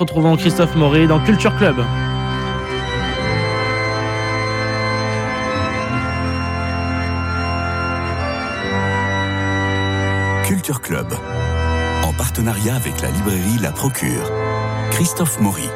Retrouvons Christophe Maury dans Culture Club. Culture Club, en partenariat avec la librairie La Procure. Christophe Maury.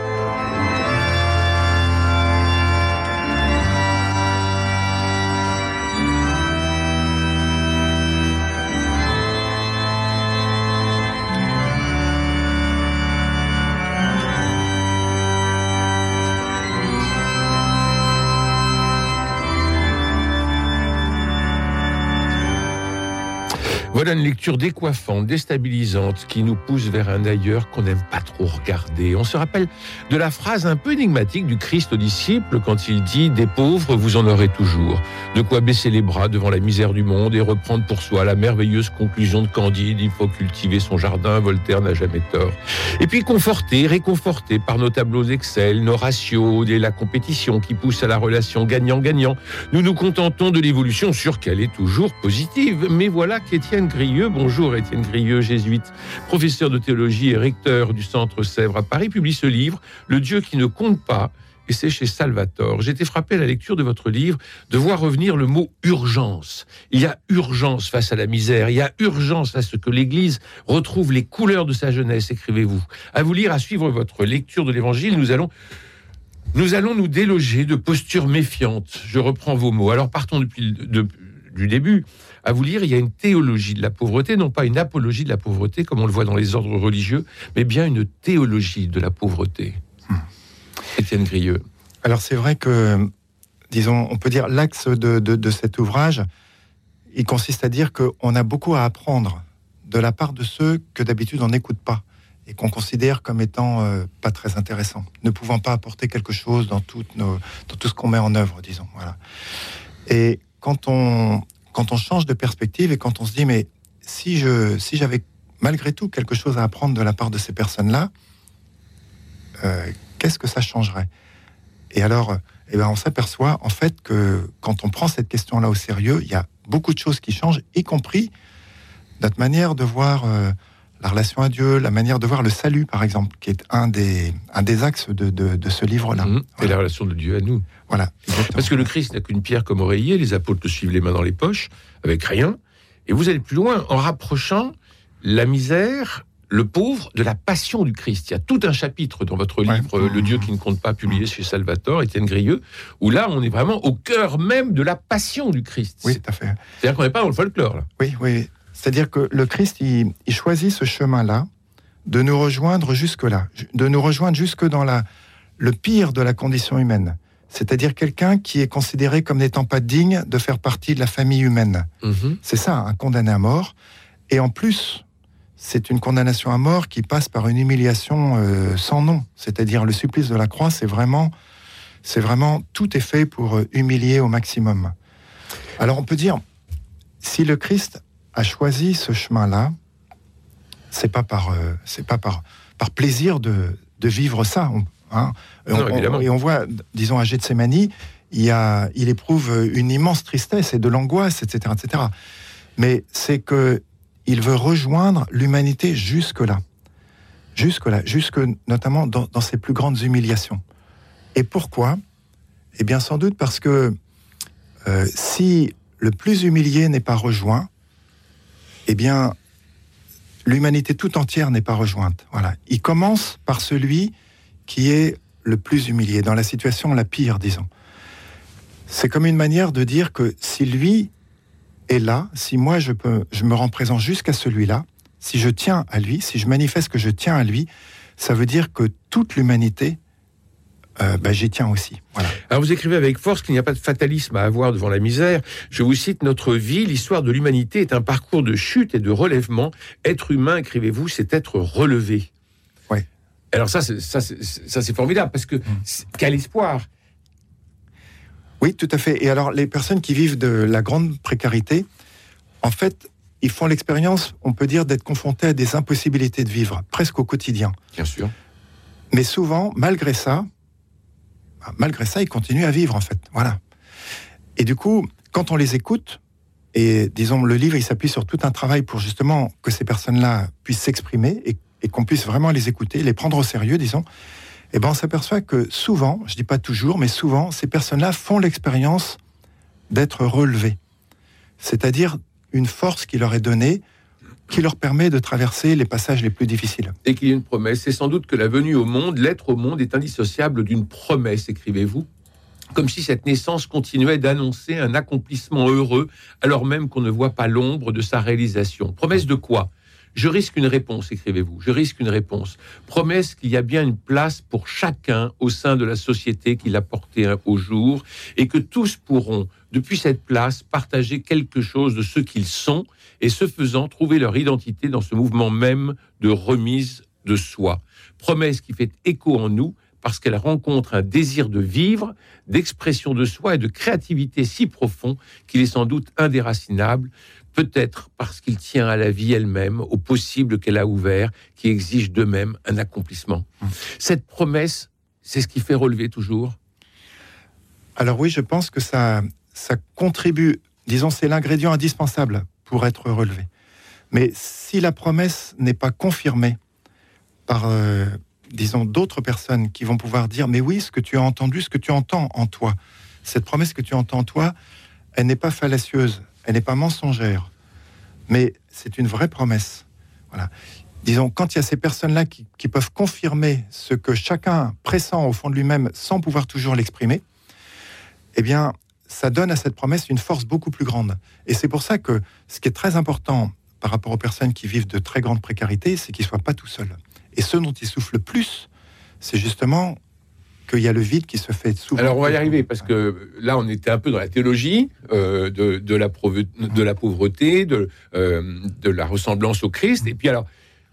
Voilà une lecture décoiffante, déstabilisante, qui nous pousse vers un ailleurs qu'on n'aime pas trop regarder. On se rappelle de la phrase un peu énigmatique du Christ aux disciples quand il dit ⁇ Des pauvres, vous en aurez toujours ⁇ De quoi baisser les bras devant la misère du monde et reprendre pour soi la merveilleuse conclusion de Candide ⁇ Il faut cultiver son jardin, Voltaire n'a jamais tort. Et puis conforté, réconforté par nos tableaux Excel, nos ratios et la compétition qui pousse à la relation gagnant-gagnant, nous nous contentons de l'évolution, sûr qu'elle est toujours positive. Mais voilà qu'Étienne Bonjour Étienne Grieux, jésuite, professeur de théologie et recteur du Centre Sèvres à Paris, publie ce livre, Le Dieu qui ne compte pas, et c'est chez Salvatore. Été frappé à la lecture de votre livre de voir revenir le mot urgence. Il y a urgence face à la misère, il y a urgence à ce que l'Église retrouve les couleurs de sa jeunesse, écrivez-vous. À vous lire, à suivre votre lecture de l'Évangile, nous allons nous allons nous déloger de postures méfiantes. Je reprends vos mots. Alors partons depuis le, du début à vous lire, il y a une théologie de la pauvreté, non pas une apologie de la pauvreté comme on le voit dans les ordres religieux, mais bien une théologie de la pauvreté. Hmm. Étienne Grieux. Alors c'est vrai que, disons, on peut dire l'axe de, cet ouvrage, il consiste à dire qu'on a beaucoup à apprendre de la part de ceux que d'habitude on n'écoute pas et qu'on considère comme étant euh, pas très intéressants, ne pouvant pas apporter quelque chose dans, nos, dans tout ce qu'on met en œuvre, disons. Voilà. Et quand on, quand on change de perspective et quand on se dit, mais si je, si j'avais malgré tout quelque chose à apprendre de la part de ces personnes-là, euh, qu'est-ce que ça changerait? Et alors, eh ben, on s'aperçoit en fait que quand on prend cette question-là au sérieux, il y a beaucoup de choses qui changent, y compris notre manière de voir euh, la relation à Dieu, la manière de voir le salut, par exemple, qui est un des, un des axes de, de, ce livre-là. Mmh. Et la relation de Dieu à nous. Voilà. Parce que le Christ n'a qu'une pierre comme oreiller, les apôtres le suivent les mains dans les poches, avec rien. Et vous allez plus loin en rapprochant la misère, le pauvre, de la passion du Christ. Il y a tout un chapitre dans votre livre, Le Dieu qui ne compte pas, publié chez Salvatore, Étienne Grieux, où là, on est vraiment au cœur même de la passion du Christ. Oui, tout à fait. C'est-à-dire qu'on n'est pas dans le folklore, là. Oui, oui. C'est-à-dire que le Christ, il, choisit ce chemin-là, de nous rejoindre jusque-là, de nous rejoindre jusque dans la, le pire de la condition humaine. C'est-à-dire quelqu'un qui est considéré comme n'étant pas digne de faire partie de la famille humaine. Mhm. C'est ça, un condamné à mort. Et en plus, c'est une condamnation à mort qui passe par une humiliation euh, sans nom. C'est-à-dire le supplice de la croix, c'est vraiment, c'est vraiment tout est fait pour euh, humilier au maximum. Alors on peut dire, si le Christ a choisi ce chemin-là, c'est pas par, euh, c'est pas par, par plaisir de, de vivre ça. hein. et on voit, disons, à Gethsemane, il, a, il éprouve une immense tristesse et de l'angoisse, etc., etc. Mais c'est que il veut rejoindre l'humanité jusque-là. Jusque-là, jusque notamment dans, dans, ses plus grandes humiliations. Et pourquoi? Eh bien, sans doute parce que euh, si le plus humilié n'est pas rejoint, eh bien, l'humanité tout entière n'est pas rejointe. Voilà. Il commence par celui qui est le plus humilié, dans la situation la pire, disons. C'est comme une manière de dire que si lui est là, si moi je, je me rends présent jusqu'à celui-là, si je tiens à lui, si je manifeste que je tiens à lui, ça veut dire que toute l'humanité euh, bah, j'y tiens aussi. Alors vous écrivez avec force qu'il n'y a pas de fatalisme à avoir devant la misère. Je vous cite, Notre vie, l'histoire de l'humanité est un parcours de chute et de relèvement. Être humain, écrivez-vous, c'est être relevé. Oui. Alors ça, ça c'est formidable, parce que mm. quel espoir Oui, tout à fait. Et alors les personnes qui vivent de la grande précarité, en fait, ils font l'expérience, on peut dire, d'être confrontés à des impossibilités de vivre, presque au quotidien. Bien sûr. Mais souvent, malgré ça, malgré ça, ils continuent à vivre, en fait. Voilà. Et du coup, quand on les écoute, et disons, le livre, il s'appuie sur tout un travail pour justement que ces personnes-là puissent s'exprimer et, et qu'on puisse vraiment les écouter, les prendre au sérieux, disons, eh ben on s'aperçoit que souvent, je dis pas toujours, mais souvent, ces personnes-là font l'expérience d'être relevées. C'est-à-dire une force qui leur est donnée, qui leur permet de traverser les passages les plus difficiles. Et qu'il y a une promesse. C'est sans doute que la venue au monde, l'être au monde est indissociable d'une promesse, écrivez-vous comme si cette naissance continuait d'annoncer un accomplissement heureux, alors même qu'on ne voit pas l'ombre de sa réalisation. Promesse de quoi? Je risque une réponse, écrivez-vous. Je risque une réponse. Promesse qu'il y a bien une place pour chacun au sein de la société qu'il a portée au jour et que tous pourront, depuis cette place, partager quelque chose de ce qu'ils sont et ce faisant trouver leur identité dans ce mouvement même de remise de soi. Promesse qui fait écho en nous parce qu'elle rencontre un désir de vivre, d'expression de soi et de créativité si profond qu'il est sans doute indéracinable, peut-être parce qu'il tient à la vie elle-même, au possible qu'elle a ouvert, qui exige de même un accomplissement. Cette promesse, c'est ce qui fait relever toujours? Alors oui, je pense que ça, ça contribue, disons, c'est l'ingrédient indispensable pour être relevé. Mais si la promesse n'est pas confirmée par, euh, disons, d'autres personnes qui vont pouvoir dire, mais oui, ce que tu as entendu, ce que tu entends en toi, cette promesse que tu entends en toi, elle n'est pas fallacieuse, elle n'est pas mensongère, mais c'est une vraie promesse. Voilà. Disons, quand il y a ces personnes-là qui, peuvent confirmer ce que chacun pressent au fond de lui-même sans pouvoir toujours l'exprimer, eh bien, ça donne à cette promesse une force beaucoup plus grande. Et c'est pour ça que ce qui est très important par rapport aux personnes qui vivent de très grande précarité, c'est qu'ils ne soient pas tout seuls. Et ce dont ils souffrent le plus, c'est justement qu'il y a le vide qui se fait souvent. Alors on va y arriver parce que là on était un peu dans la théologie euh, de, la de, la pauvreté, de, euh, de la ressemblance au Christ. Et puis alors,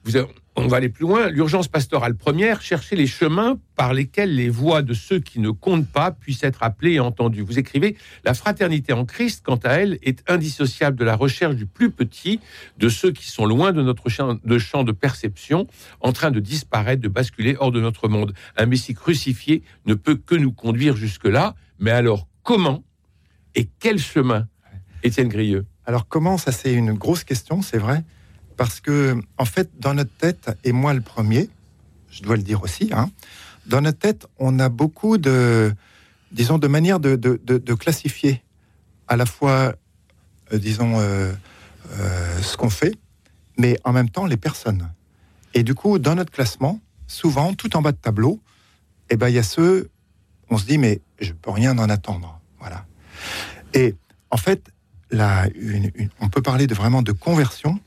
vous avez, on va aller plus loin. L'urgence pastorale première, chercher les chemins par lesquels les voix de ceux qui ne comptent pas puissent être appelées et entendues. Vous écrivez La fraternité en Christ, quant à elle, est indissociable de la recherche du plus petit, de ceux qui sont loin de notre champ de, perception, en train de disparaître, de basculer hors de notre monde. Un Messie crucifié ne peut que nous conduire jusque-là. Mais alors, comment et quel chemin Étienne Grieux? Alors, comment? Ça, c'est une grosse question, c'est vrai. Parce que, en fait, dans notre tête, et moi le premier, je dois le dire aussi, hein, dans notre tête, on a beaucoup de, disons, de manières de, classifier à la fois, euh, disons, euh, euh, ce qu'on fait, mais en même temps les personnes. Et du coup, dans notre classement, souvent, tout en bas de tableau, eh ben, il y a ceux, on se dit, mais je peux rien en attendre. Voilà. Et en fait, on peut parler de vraiment de conversion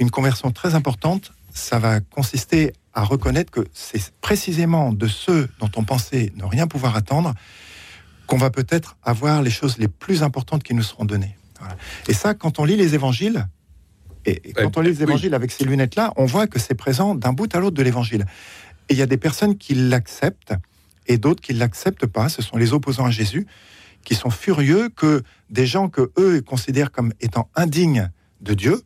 une conversion très importante, ça va consister à reconnaître que c'est précisément de ceux dont on pensait ne rien pouvoir attendre qu'on va peut-être avoir les choses les plus importantes qui nous seront données. Et ça, quand on lit les évangiles, et, quand on lit les évangiles avec ces lunettes-là, on voit que c'est présent d'un bout à l'autre de l'évangile. Et il y a des personnes qui l'acceptent et d'autres qui ne l'acceptent pas. Ce sont les opposants à Jésus qui sont furieux que des gens que eux considèrent comme étant indignes de Dieu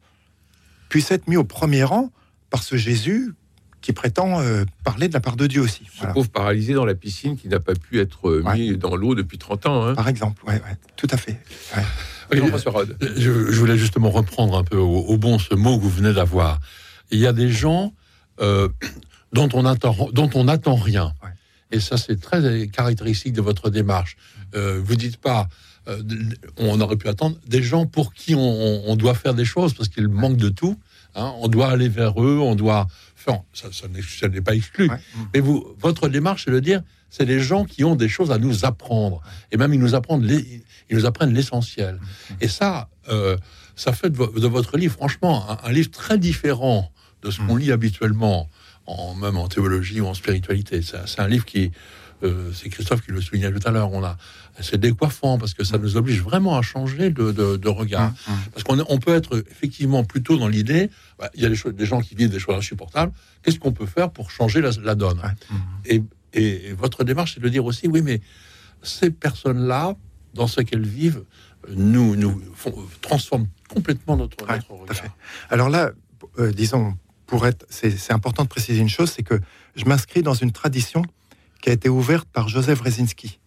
puisse être mis au premier rang par ce Jésus qui prétend euh, parler de la part de Dieu aussi. Ce pauvre paralysé dans la piscine qui n'a pas pu être euh, mis dans l'eau depuis 30 ans. Hein. Par exemple, oui, tout à fait. je, voulais justement reprendre un peu au, bon ce mot que vous venez d'avoir. Il y a des gens euh, dont on attend, dont on n'attend rien. Et ça, c'est très caractéristique de votre démarche. vous dites pas, on aurait pu attendre des gens pour qui on, on doit faire des choses parce qu'ils manquent de tout. Hein, on doit aller vers eux, on doit. Enfin, ça, ça n'est pas exclu. Mais vous, votre démarche, c'est de dire, c'est les gens qui ont des choses à nous apprendre. Et même, ils nous apprennent, ils nous apprennent l'essentiel. Et ça, euh, ça fait de, votre livre, franchement, un, livre très différent de ce qu'on lit habituellement, en, même en théologie ou en spiritualité. C'est un livre qui, euh, c'est Christophe qui le soulignait tout à l'heure, on a, c'est décoiffant parce que ça nous oblige vraiment à changer de, regard. Mmh, mmh. Parce qu'on on peut être effectivement plutôt dans l'idée, bah, il y a des, des, gens qui vivent des choses insupportables, qu'est-ce qu'on peut faire pour changer la, donne? Mmh. et, et, votre démarche, c'est de dire aussi, oui, mais ces personnes-là, dans ce qu'elles vivent, nous, nous transforment complètement notre, regard. Alors là, euh, disons, pour être, c'est important de préciser une chose, c'est que je m'inscris dans une tradition qui a été ouverte par Joseph Rezinski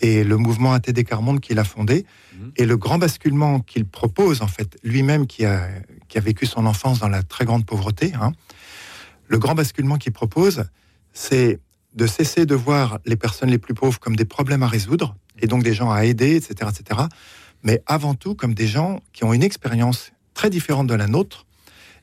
et le mouvement ATD Carmonde qu'il a fondé, mhm. et le grand basculement qu'il propose, en fait, lui-même qui a, qui a vécu son enfance dans la très grande pauvreté, hein, le grand basculement qu'il propose, c'est de cesser de voir les personnes les plus pauvres comme des problèmes à résoudre, et donc des gens à aider, etc., etc., mais avant tout comme des gens qui ont une expérience très différente de la nôtre,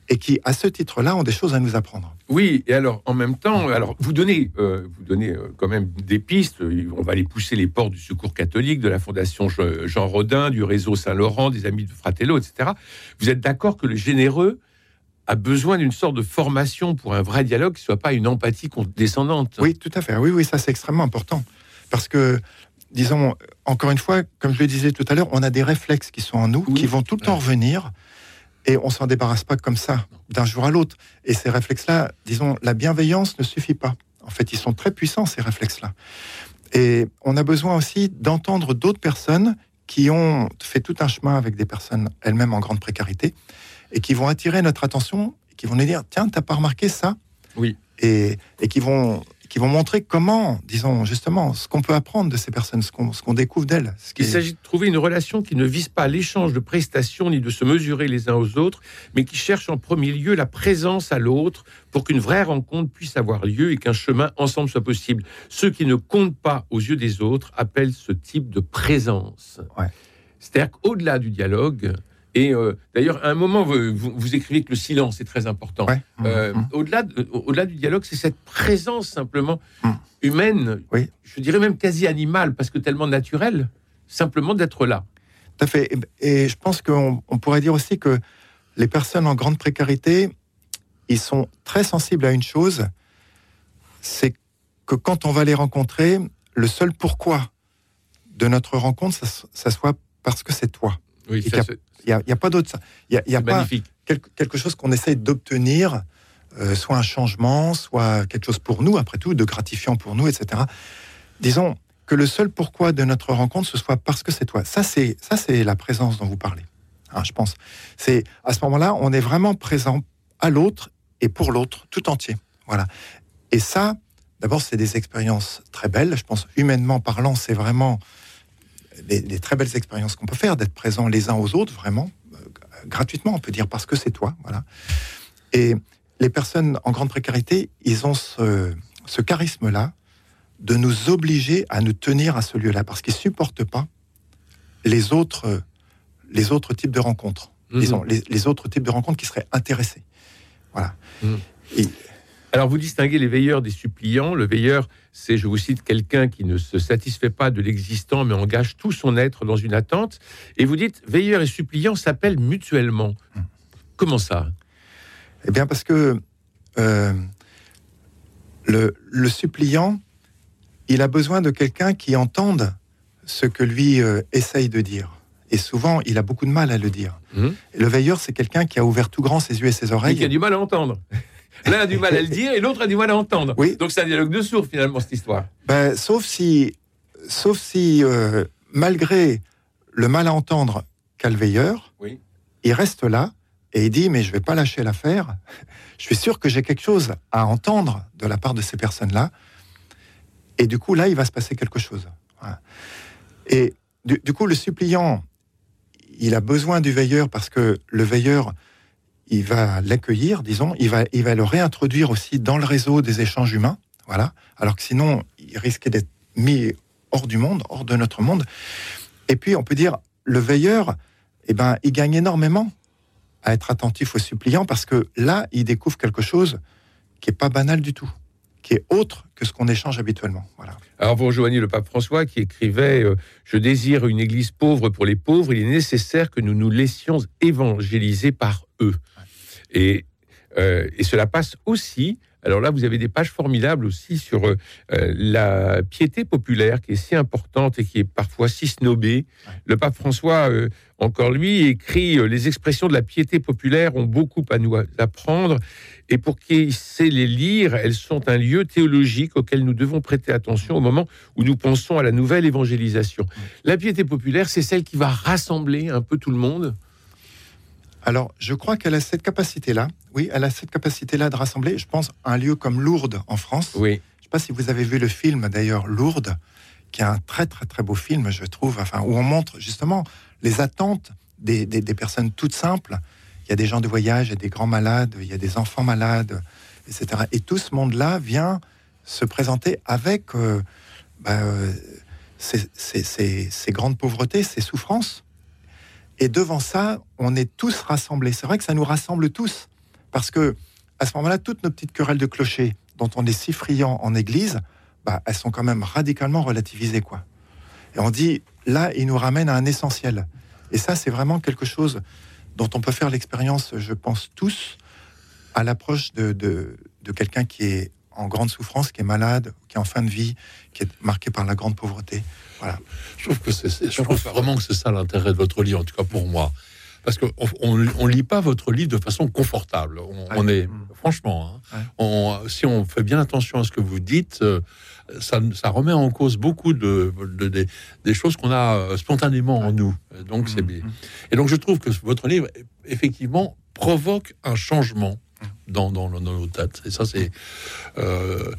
et qui, à ce titre-là, ont des choses à nous apprendre. Oui, et alors en même temps, alors vous donnez, euh, vous donnez euh, quand même des pistes. On va aller pousser les portes du Secours catholique, de la Fondation Jean Rodin, du réseau Saint-Laurent, des Amis de Fratello, etc. Vous êtes d'accord que le généreux a besoin d'une sorte de formation pour un vrai dialogue qui soit pas une empathie condescendante? Oui, tout à fait. Oui, oui, ça c'est extrêmement important parce que disons, encore une fois, comme je le disais tout à l'heure, on a des réflexes qui sont en nous, qui vont tout le temps revenir. Et on s'en débarrasse pas comme ça, d'un jour à l'autre. Et ces réflexes-là, disons, la bienveillance ne suffit pas. En fait, ils sont très puissants, ces réflexes-là. Et on a besoin aussi d'entendre d'autres personnes qui ont fait tout un chemin avec des personnes elles-mêmes en grande précarité et qui vont attirer notre attention, et qui vont nous dire Tiens, t'as pas remarqué ça? Oui. Et, et qui vont qui vont montrer comment, disons justement, ce qu'on peut apprendre de ces personnes, ce qu'on découvre d'elles. Il s'agit de trouver une relation qui ne vise pas l'échange de prestations ni de se mesurer les uns aux autres, mais qui cherche en premier lieu la présence à l'autre pour qu'une vraie rencontre puisse avoir lieu et qu'un chemin ensemble soit possible. Ceux qui ne comptent pas aux yeux des autres appellent ce type de présence. C'est-à-dire qu'au-delà du dialogue, et euh, d'ailleurs, à un moment, vous, écrivez que le silence est très important. Euh, mmh. Au-delà, au-delà du dialogue, c'est cette présence simplement mmh. humaine, oui. je dirais même quasi animale, parce que tellement naturelle, simplement d'être là. Tout à fait. Et je pense qu'on pourrait dire aussi que les personnes en grande précarité, ils sont très sensibles à une chose, c'est que quand on va les rencontrer, le seul pourquoi de notre rencontre, ça, ça soit parce que c'est toi. Oui, il n'y a, pas d'autre. Il n'y a, pas quelque, chose qu'on essaye d'obtenir, euh, soit un changement, soit quelque chose pour nous, après tout, de gratifiant pour nous, etc. Disons que le seul pourquoi de notre rencontre, ce soit parce que c'est toi. Ça, c'est ça, c'est la présence dont vous parlez. Hein, je pense. C'est à ce moment-là, on est vraiment présent à l'autre et pour l'autre, tout entier. Voilà. Et ça, d'abord, c'est des expériences très belles. Je pense, humainement parlant, c'est vraiment des, très belles expériences qu'on peut faire, d'être présents les uns aux autres, vraiment, euh, gratuitement, on peut dire, parce que c'est toi. Voilà. Et les personnes en grande précarité, ils ont ce, charisme-là de nous obliger à nous tenir à ce lieu-là, parce qu'ils ne supportent pas les autres, les autres types de rencontres. Mhm. Disons, les, autres types de rencontres qui seraient intéressés. Voilà. Mhm. Alors, vous distinguez les veilleurs des suppliants. Le veilleur, c'est, je vous cite, quelqu'un qui ne se satisfait pas de l'existant, mais engage tout son être dans une attente. Et vous dites, veilleur et suppliant s'appellent mutuellement. Comment ça? Eh bien, parce que euh, le, suppliant, il a besoin de quelqu'un qui entende ce que lui euh, essaye de dire. Et souvent, il a beaucoup de mal à le dire. Hum. le veilleur, c'est quelqu'un qui a ouvert tout grand ses yeux et ses oreilles. Et qui a du mal à entendre. L'un a du mal à le dire et l'autre a du mal à entendre. Oui. Donc c'est un dialogue de sourds finalement cette histoire. Ben, sauf si, sauf si euh, malgré le mal à entendre qu'a le veilleur, oui. il reste là et il dit mais je vais pas lâcher l'affaire. Je suis sûr que j'ai quelque chose à entendre de la part de ces personnes-là. Et du coup là il va se passer quelque chose. Et du, du coup le suppliant, il a besoin du veilleur parce que le veilleur il va l'accueillir, disons, il va, il va le réintroduire aussi dans le réseau des échanges humains, voilà, alors que sinon, il risquait d'être mis hors du monde, hors de notre monde. Et puis, on peut dire, le veilleur, eh ben, il gagne énormément à être attentif aux suppliants parce que là, il découvre quelque chose qui est pas banal du tout, qui est autre que ce qu'on échange habituellement. Alors vous rejoignez le pape François qui écrivait euh, Je désire une église pauvre pour les pauvres, il est nécessaire que nous nous laissions évangéliser par eux. Et, euh, et cela passe aussi alors là, vous avez des pages formidables aussi sur euh, la piété populaire qui est si importante et qui est parfois si snobée. Le pape François, euh, encore lui, écrit Les expressions de la piété populaire ont beaucoup à nous apprendre et pour qui sait les lire, elles sont un lieu théologique auquel nous devons prêter attention au moment où nous pensons à la nouvelle évangélisation. La piété populaire, c'est celle qui va rassembler un peu tout le monde alors, je crois qu'elle a cette capacité-là. Oui, elle a cette capacité-là de rassembler. Je pense à un lieu comme Lourdes en France. Oui. Je ne sais pas si vous avez vu le film d'ailleurs Lourdes, qui est un très très très beau film, je trouve, enfin, où on montre justement les attentes des, des, personnes toutes simples. Il y a des gens de voyage, il y a des grands malades, il y a des enfants malades, etc. Et tout ce monde-là vient se présenter avec euh, bah, euh, ces, ces- ces- ces grandes pauvretés, ces souffrances. Et devant ça, on est tous rassemblés. C'est vrai que ça nous rassemble tous, parce que à ce moment-là, toutes nos petites querelles de clocher, dont on est si friand en Église, bah, elles sont quand même radicalement relativisées, quoi. Et on dit, là, il nous ramène à un essentiel. Et ça, c'est vraiment quelque chose dont on peut faire l'expérience, je pense, tous, à l'approche de, de, de quelqu'un qui est en grande souffrance, qui est malade, qui est en fin de vie, qui est marqué par la grande pauvreté. Voilà. Je trouve que c'est, c'est- je trouve vraiment que c'est ça l'intérêt de votre livre, en tout cas pour moi. Parce qu'on on, on lit pas votre livre de façon confortable. On, Ah est, Mm. franchement, hein, Ouais. on- si on fait bien attention à ce que vous dites, euh, ça, ça remet en cause beaucoup de, de- des- des choses qu'on a euh, spontanément en nous. Donc c'est Mm, bien. mm. Et donc je trouve que votre livre, effectivement, provoque un changement. Dans, dans, nos têtes. Et ça, c'est euh,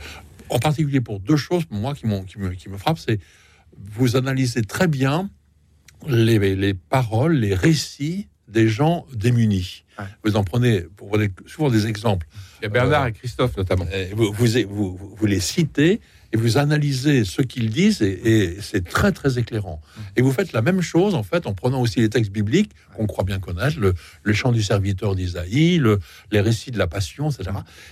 en particulier pour deux choses, moi, qui, me, qui me frappent, c'est vous analysez très bien les, les paroles, les récits des gens démunis. Ouais. Vous en prenez pour souvent des exemples. Il y a Bernard et Christophe notamment. Et Vous, vous, vous, vous les citez et vous analysez ce qu'ils disent et, et c'est très très éclairant. Et vous faites la même chose en fait en prenant aussi les textes bibliques qu'on croit bien connaître, le, le chant du serviteur d'Isaïe, le- les récits de la Passion, etc.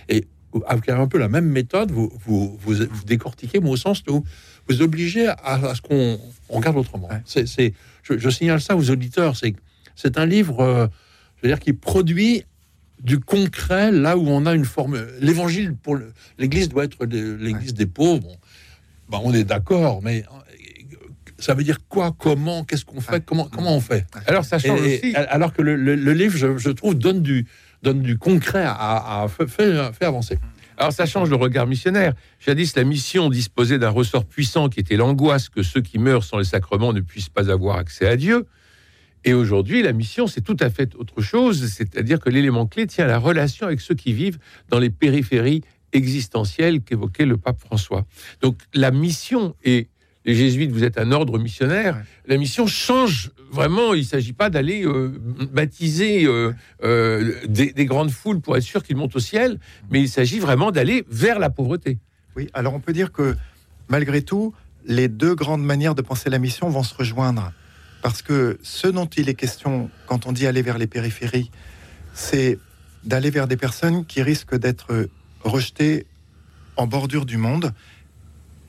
Et avec un peu la même méthode, vous, vous, vous, vous décortiquez, mais au sens où vous obligez à, à ce qu'on on regarde autrement. Ouais. C'est, c'est- je, je signale ça aux auditeurs, c'est c'est un livre, euh, je veux dire, qui produit du concret là où on a une forme. L'évangile pour l'Église doit être l'Église des pauvres. Bon, bah, on est d'accord, mais ça veut dire quoi Comment Qu'est-ce qu'on fait. Comment comment on fait? Alors ça change Et- aussi. alors que le, le- le livre, je, je trouve, donne du donne du concret à, à, fait avancer. Alors ça change le regard missionnaire. Jadis, la mission disposait d'un ressort puissant qui était l'angoisse que ceux qui meurent sans les sacrements ne puissent pas avoir accès à Dieu. Et aujourd'hui, la mission, c'est tout à fait autre chose, c'est-à-dire que l'élément clé tient à la relation avec ceux qui vivent dans les périphéries existentielles qu'évoquait le pape François. Donc la mission, et les jésuites, vous êtes un ordre missionnaire, la mission change vraiment. Il ne s'agit pas d'aller euh, baptiser euh, euh, des, des grandes foules pour être sûr qu'ils montent au ciel, mais il s'agit vraiment d'aller vers la pauvreté. Oui, alors on peut dire que malgré tout, les deux grandes manières de penser la mission vont se rejoindre. Parce que ce dont il est question quand on dit aller vers les périphéries, c'est d'aller vers des personnes qui risquent d'être rejetées en bordure du monde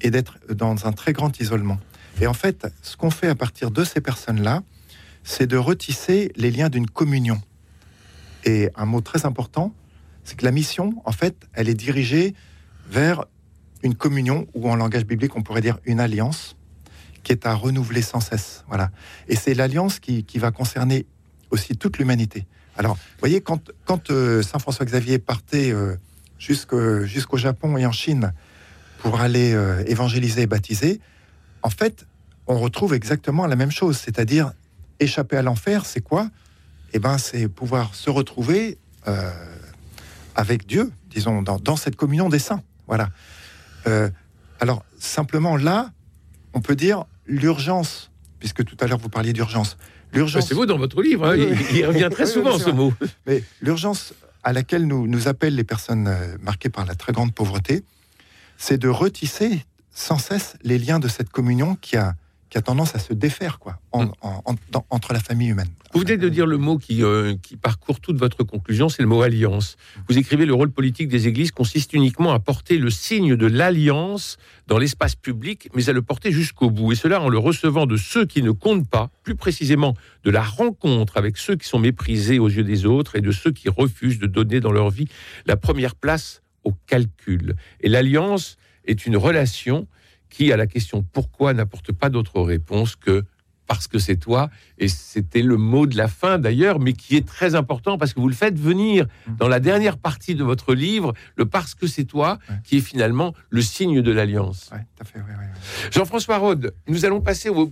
et d'être dans un très grand isolement. Et en fait, ce qu'on fait à partir de ces personnes-là, c'est de retisser les liens d'une communion. Et un mot très important, c'est que la mission, en fait, elle est dirigée vers une communion, ou en langage biblique, on pourrait dire une alliance, qui est à renouveler sans cesse. Voilà. Et c'est l'alliance qui, qui va concerner aussi toute l'humanité. Alors, vous voyez, quand, quand euh, Saint François Xavier partait euh, jusqu'au Japon et en Chine pour aller euh, évangéliser et baptiser, en fait, on retrouve exactement la même chose, c'est-à-dire échapper à l'enfer, c'est quoi? Eh ben, c'est pouvoir se retrouver euh, avec Dieu, disons, dans, dans cette communion des saints. Voilà. Alors, simplement là, on peut dire l'urgence, puisque tout à l'heure vous parliez d'urgence. L'urgence, C'est vous dans votre livre, hein, il, revient très oui, souvent ce mot. mais l'urgence à laquelle nous, nous appellent les personnes euh, marquées par la très grande pauvreté, c'est de retisser sans cesse les liens de cette communion qui a, qui a tendance à se défaire quoi, en- Mm. en- en- dans- entre la famille humaine. Vous venez de dire le mot qui, euh, qui parcourt toute votre conclusion, c'est le mot alliance. Vous écrivez le rôle politique des églises consiste uniquement à porter le signe de l'alliance dans l'espace public, mais à le porter jusqu'au bout. Et cela en le recevant de ceux qui ne comptent pas, plus précisément de la rencontre avec ceux qui sont méprisés aux yeux des autres et de ceux qui refusent de donner dans leur vie la première place au calcul. Et l'alliance est une relation qui, à la question pourquoi, n'apporte pas d'autre réponse que parce que c'est toi. Et c'était le mot de la fin d'ailleurs, mais qui est très important parce que vous le faites venir dans la dernière partie de votre livre, le parce que c'est toi, Ouais. qui est finalement le signe de l'alliance. Ouais, tout à fait, ouais, ouais, ouais. Jean-François Rode, nous allons passer aux,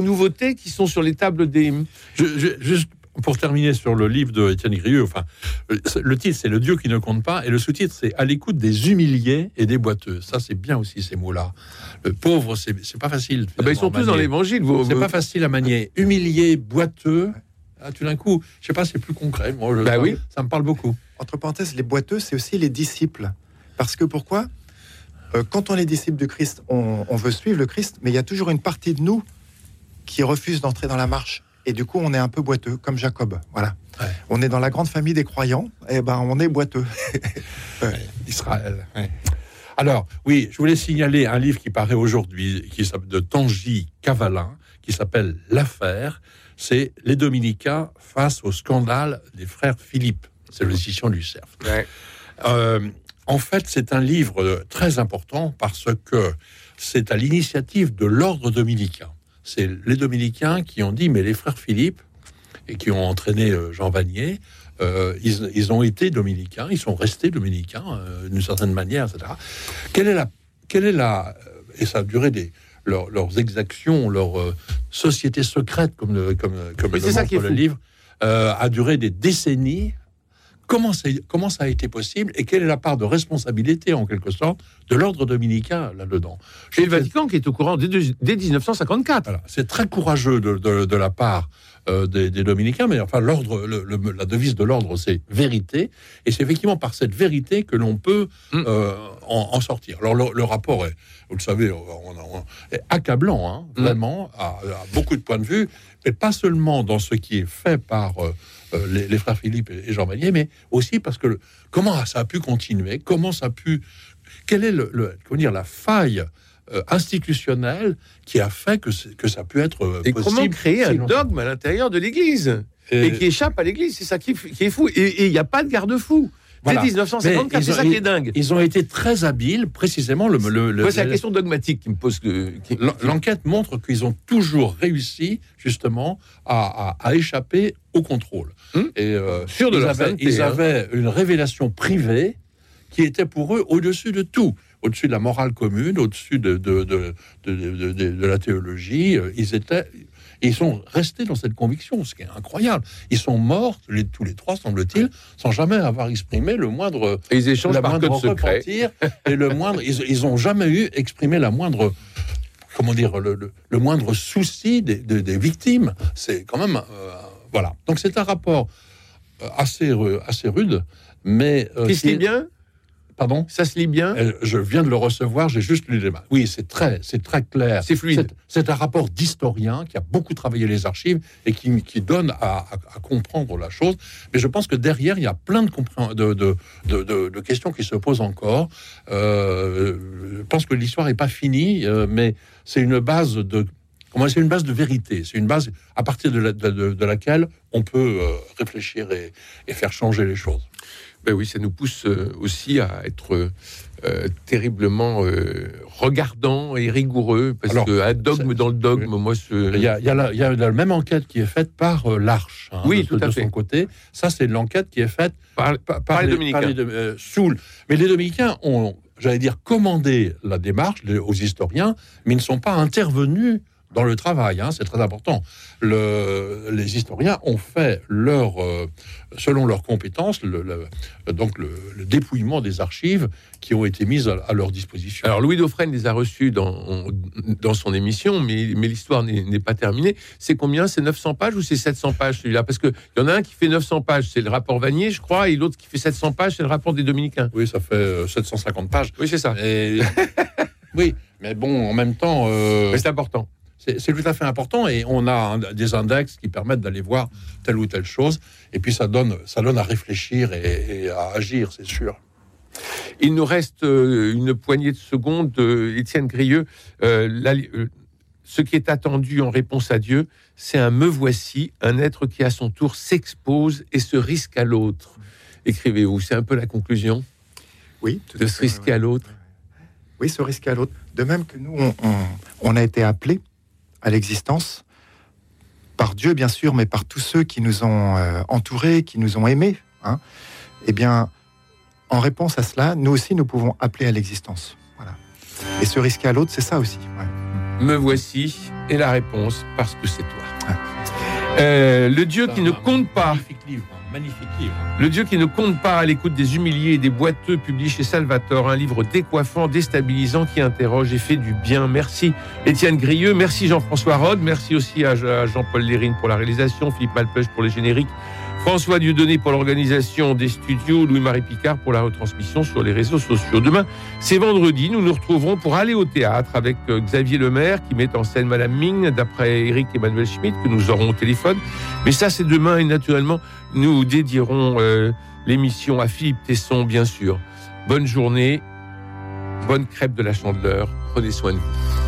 nouveautés qui sont sur les tables des. Je- je- juste pour terminer sur le livre de Étienne Grieux, enfin, le- le titre c'est Le Dieu qui ne compte pas, et le sous-titre c'est À l'écoute des humiliés et des boiteux. Ça c'est bien aussi ces mots-là. Le pauvre, c'est c'est pas facile. Ah ben, ils sont tous dans manier. l'évangile. Vous, C'est vous- pas facile à manier. Humilié, boiteux. Ah, tout d'un coup, je sais pas, c'est plus concret. Moi, bah oui. ça me parle beaucoup. Entre parenthèses, les boiteux, c'est aussi les disciples. Parce que pourquoi? Euh, Quand on est disciple du Christ, on, veut suivre le Christ, mais il y a toujours une partie de nous qui refuse d'entrer dans la marche. Et du coup, on est un peu boiteux, comme Jacob. Voilà. On est dans la grande famille des croyants, et eh ben on est boiteux. Israël. Alors, oui, je voulais signaler un livre qui paraît aujourd'hui, qui s'appelle de Tangi Cavalin, qui s'appelle L'affaire. C'est les Dominicains face au scandale des frères Philippe. C'est l'édition du Cerf. Euh, en fait, c'est un livre très important parce que c'est à l'initiative de l'ordre dominicain. C'est les dominicains qui ont dit, mais les frères Philippe, et qui ont entraîné euh, Jean Vanier, euh, ils, ont été dominicains, ils sont restés dominicains euh, d'une certaine manière, etc. Quelle est la, quelle est la, et ça a duré des, leurs exactions, leur société secrète, comme le, comme, comme le montre le livre, a duré des décennies Comment, comment ça a été possible et quelle est la part de responsabilité, en quelque sorte, de l'ordre dominicain là-dedans? Et le Vatican qui est au courant dès, 1954. C'est très courageux de, la part euh, des, dominicains, mais enfin, l'ordre, la devise de l'ordre, c'est vérité, et c'est effectivement par cette vérité que l'on peut mm. euh, en, sortir. Alors, le, rapport est, vous le savez, est accablant, hein, mm. vraiment, à, beaucoup de points de vue, mais pas seulement dans ce qui est fait par euh, euh, les, frères Philippe et Jean Vanier, mais aussi parce que comment ça a pu continuer, comment ça a pu, quelle est le, comment dire, la faille euh, institutionnelle qui a fait que, que ça a pu être euh, et comment créer un dogme à l'intérieur de l'Église et, qui échappe à l'Église, c'est ça qui, est fou. Et il n'y a pas de garde-fou. Dès 1954, c'est ça qui est dingue. Ils ont été très habiles, précisément. Le, le, c'est la question dogmatique qui me pose. L'enquête montre qu'ils ont toujours réussi, justement, à, échapper au contrôle. Hum Et euh, Sûr de ils, avaient, ils hein. avaient une révélation privée qui était pour eux au-dessus de tout au-dessus de la morale commune, au-dessus de, de, de, de, la théologie. Euh, ils étaient, ils sont restés dans cette conviction, ce qui est incroyable. Ils sont morts, les, tous les trois, semble-t-il, sans jamais avoir exprimé le moindre. Et ils échangent par code secret. Et le moindre, ils n'ont jamais eu exprimé la moindre. Comment dire, le, le, moindre souci des, des, victimes. C'est quand même. Euh, voilà. Donc c'est un rapport euh, assez, assez rude, mais. Euh, qui se lit bien? Pardon Ça se lit bien euh, Je viens de le recevoir, j'ai juste lu les mains. Oui, c'est très, c'est très clair. C'est fluide. C'est un rapport d'historien qui a beaucoup travaillé les archives et qui, qui donne à, comprendre la chose. Mais je pense que derrière, il y a plein de, de, de, de, questions qui se posent encore. Euh, je pense que l'histoire n'est pas finie, euh, mais c'est une base de c'est une base de vérité, c'est une base à partir de, laquelle on peut réfléchir et, et, faire changer les choses. Ben oui, ça nous pousse euh, aussi à être euh, terriblement euh, regardant et rigoureux, parce qu'un dogme dans le dogme, moi, il y, a, il, y a il y a la même enquête qui est faite par l'Arche, hein, oui, tout à son côté. Ça, c'est l'enquête qui est faite par, par, les, Dominicains. Soul. Mais les Dominicains ont, j'allais dire, commandé la démarche aux historiens, mais ils ne sont pas intervenus dans le travail, hein, c'est très important. Le, les historiens ont fait leur, euh, selon leurs compétences, le, donc le, dépouillement des archives qui ont été mises à, leur disposition. Alors Louis Dauphren les a reçus dans, dans son émission, mais, mais l'histoire n'est pas terminée. C'est combien? C'est 900 pages ou c'est 700 pages celui-là? Parce qu'il y en a un qui fait 900 pages, c'est le rapport Vanier, je crois, et l'autre qui fait 700 pages, c'est le rapport des Dominicains. Oui, ça fait 750 euh, pages. Oui, c'est ça. oui, mais bon, en même temps... Euh, c'est important. C'est tout à fait important et on a des index qui permettent d'aller voir telle ou telle chose. Et puis ça donne, ça donne à réfléchir et, à agir, c'est sûr. Il nous reste euh, une poignée de secondes. Euh, Étienne Grieux, euh, ce qui est attendu en réponse à Dieu, c'est un me voici, un être qui à son tour s'expose et se risque à l'autre. Écrivez-vous, c'est un peu la conclusion Oui. de se risquer à l'autre. Oui, se risquer à l'autre. De même que nous, on a été appelés à l'existence, par Dieu bien sûr, mais par tous ceux qui nous ont euh, entourés, qui nous ont aimés. Hein, eh bien, en réponse à cela, nous aussi, nous pouvons appeler à l'existence. Voilà. Et se risquer à l'autre, c'est ça aussi. Me voici, et la réponse, parce que c'est toi. Euh, le Dieu qui ne compte pas. Le Dieu qui ne compte pas à l'écoute des humiliés et des boiteux publie chez Salvatore un livre décoiffant, déstabilisant qui interroge et fait du bien. Merci Étienne Grieux, merci Jean-François Rode, merci aussi à Jean-Paul Lérine pour la réalisation, Philippe Malpeuch pour les génériques, François Dieudonné pour l'organisation des studios, Louis-Marie Picard pour la retransmission sur les réseaux sociaux. Demain, c'est vendredi, nous nous retrouverons pour aller au théâtre avec euh, Xavier Lemaire qui met en scène Madame Ming, d'après Eric Emmanuel Schmitt, que nous aurons au téléphone. Mais ça, c'est demain et naturellement, nous dédierons euh, l'émission à Philippe Tesson, bien sûr. Bonne journée, bonne crêpe de la chandeleur, prenez soin de vous.